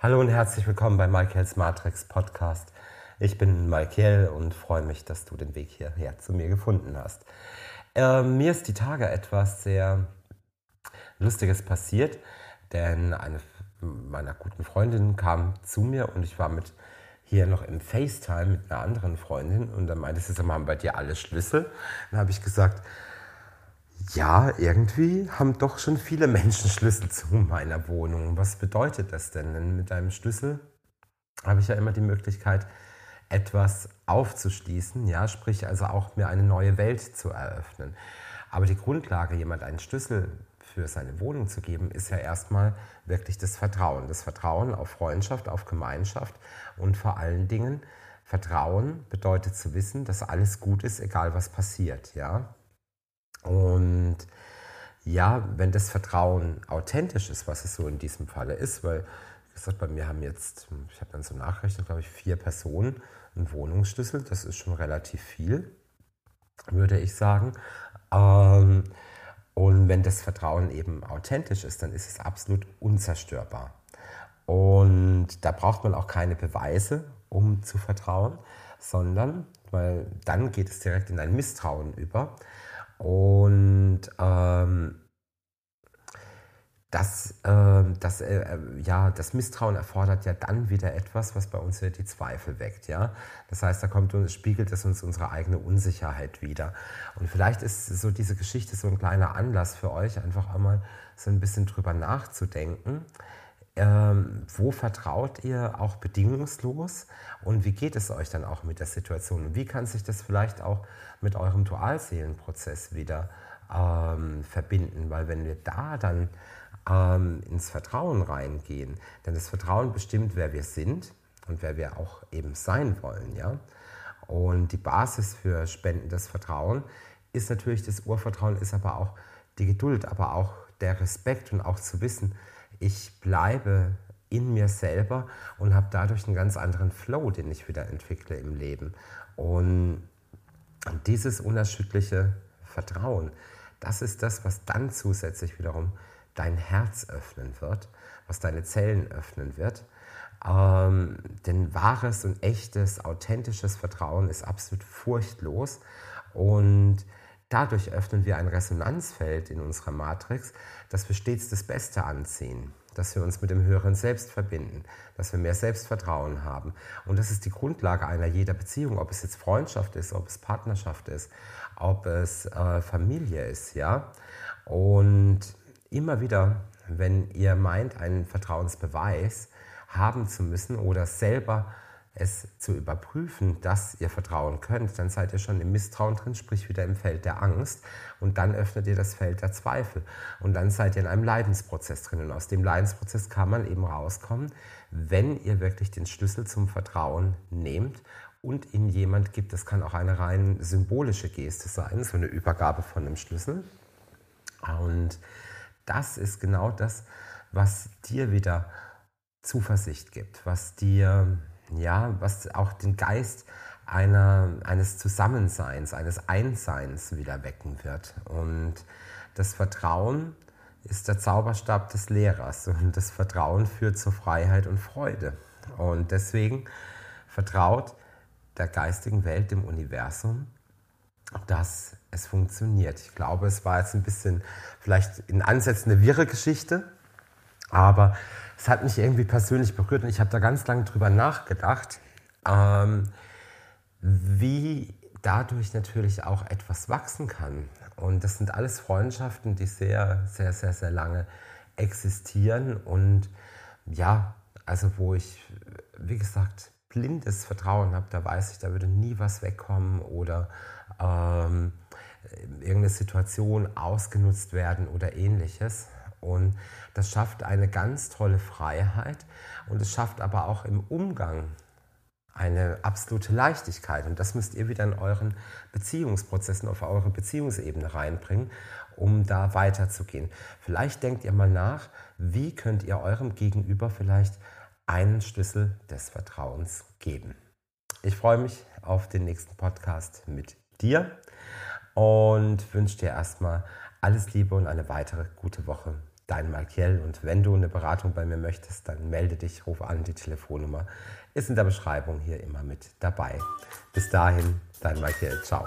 Hallo und herzlich willkommen bei Michaels Matrix Podcast. Ich bin Michael und freue mich, dass du den Weg hierher zu mir gefunden hast. Äh, mir ist die Tage etwas sehr Lustiges passiert, denn eine meiner guten Freundinnen kam zu mir und ich war mit hier noch im FaceTime mit einer anderen Freundin und dann meinte sie, sag mal, haben bei dir alle Schlüssel? Dann habe ich gesagt, ja, irgendwie haben doch schon viele Menschen Schlüssel zu meiner Wohnung. Was bedeutet das denn? Denn mit einem Schlüssel habe ich ja immer die Möglichkeit, etwas aufzuschließen, ja, sprich also auch mir eine neue Welt zu eröffnen. Aber die Grundlage, jemand einen Schlüssel für seine Wohnung zu geben, ist ja erstmal wirklich das Vertrauen. Das Vertrauen auf Freundschaft, auf Gemeinschaft und vor allen Dingen Vertrauen bedeutet zu wissen, dass alles gut ist, egal was passiert, ja. Und ja, wenn das Vertrauen authentisch ist, was es so in diesem Falle ist, weil, wie gesagt, bei mir haben jetzt, ich habe dann so nachgerechnet, glaube ich, vier Personen einen Wohnungsschlüssel, das ist schon relativ viel, würde ich sagen. Ähm, und wenn das Vertrauen eben authentisch ist, dann ist es absolut unzerstörbar. Und da braucht man auch keine Beweise, um zu vertrauen, sondern, weil dann geht es direkt in ein Misstrauen über. Und ähm, das, äh, das, äh, ja, das Misstrauen erfordert ja dann wieder etwas, was bei uns die Zweifel weckt. Ja? Das heißt, da kommt und spiegelt es uns unsere eigene Unsicherheit wieder. Und vielleicht ist so diese Geschichte so ein kleiner Anlass für euch, einfach einmal so ein bisschen drüber nachzudenken. Ähm, wo vertraut ihr auch bedingungslos und wie geht es euch dann auch mit der Situation? Und wie kann sich das vielleicht auch mit eurem Dualseelenprozess wieder ähm, verbinden? Weil wenn wir da dann ähm, ins Vertrauen reingehen, denn das Vertrauen bestimmt, wer wir sind und wer wir auch eben sein wollen. Ja? Und die Basis für spendendes Vertrauen ist natürlich das Urvertrauen, ist aber auch die Geduld, aber auch der Respekt und auch zu wissen, ich bleibe in mir selber und habe dadurch einen ganz anderen Flow, den ich wieder entwickle im Leben. Und dieses unerschütterliche Vertrauen, das ist das, was dann zusätzlich wiederum dein Herz öffnen wird, was deine Zellen öffnen wird. Ähm, denn wahres und echtes, authentisches Vertrauen ist absolut furchtlos und Dadurch öffnen wir ein Resonanzfeld in unserer Matrix, dass wir stets das Beste anziehen, dass wir uns mit dem höheren Selbst verbinden, dass wir mehr Selbstvertrauen haben. Und das ist die Grundlage einer jeder Beziehung, ob es jetzt Freundschaft ist, ob es Partnerschaft ist, ob es äh, Familie ist, ja. Und immer wieder, wenn ihr meint, einen Vertrauensbeweis haben zu müssen oder selber es zu überprüfen, dass ihr vertrauen könnt, dann seid ihr schon im Misstrauen drin, sprich wieder im Feld der Angst. Und dann öffnet ihr das Feld der Zweifel. Und dann seid ihr in einem Leidensprozess drin. Und aus dem Leidensprozess kann man eben rauskommen, wenn ihr wirklich den Schlüssel zum Vertrauen nehmt und ihn jemand gibt. Das kann auch eine rein symbolische Geste sein, so eine Übergabe von einem Schlüssel. Und das ist genau das, was dir wieder Zuversicht gibt, was dir ja, was auch den Geist einer, eines Zusammenseins, eines Einsseins wieder wecken wird. Und das Vertrauen ist der Zauberstab des Lehrers und das Vertrauen führt zur Freiheit und Freude. Und deswegen vertraut der geistigen Welt, dem Universum, dass es funktioniert. Ich glaube, es war jetzt ein bisschen vielleicht in Ansätzen eine wirre Geschichte, aber es hat mich irgendwie persönlich berührt und ich habe da ganz lange drüber nachgedacht, ähm, wie dadurch natürlich auch etwas wachsen kann. Und das sind alles Freundschaften, die sehr, sehr, sehr, sehr lange existieren und ja, also wo ich, wie gesagt, blindes Vertrauen habe, da weiß ich, da würde nie was wegkommen oder ähm, irgendeine Situation ausgenutzt werden oder ähnliches. Und das schafft eine ganz tolle Freiheit und es schafft aber auch im Umgang eine absolute Leichtigkeit. Und das müsst ihr wieder in euren Beziehungsprozessen auf eure Beziehungsebene reinbringen, um da weiterzugehen. Vielleicht denkt ihr mal nach, wie könnt ihr eurem Gegenüber vielleicht einen Schlüssel des Vertrauens geben. Ich freue mich auf den nächsten Podcast mit dir und wünsche dir erstmal alles Liebe und eine weitere gute Woche. Dein Malkiel. Und wenn du eine Beratung bei mir möchtest, dann melde dich, ruf an. Die Telefonnummer ist in der Beschreibung hier immer mit dabei. Bis dahin, dein Malkiel. Ciao.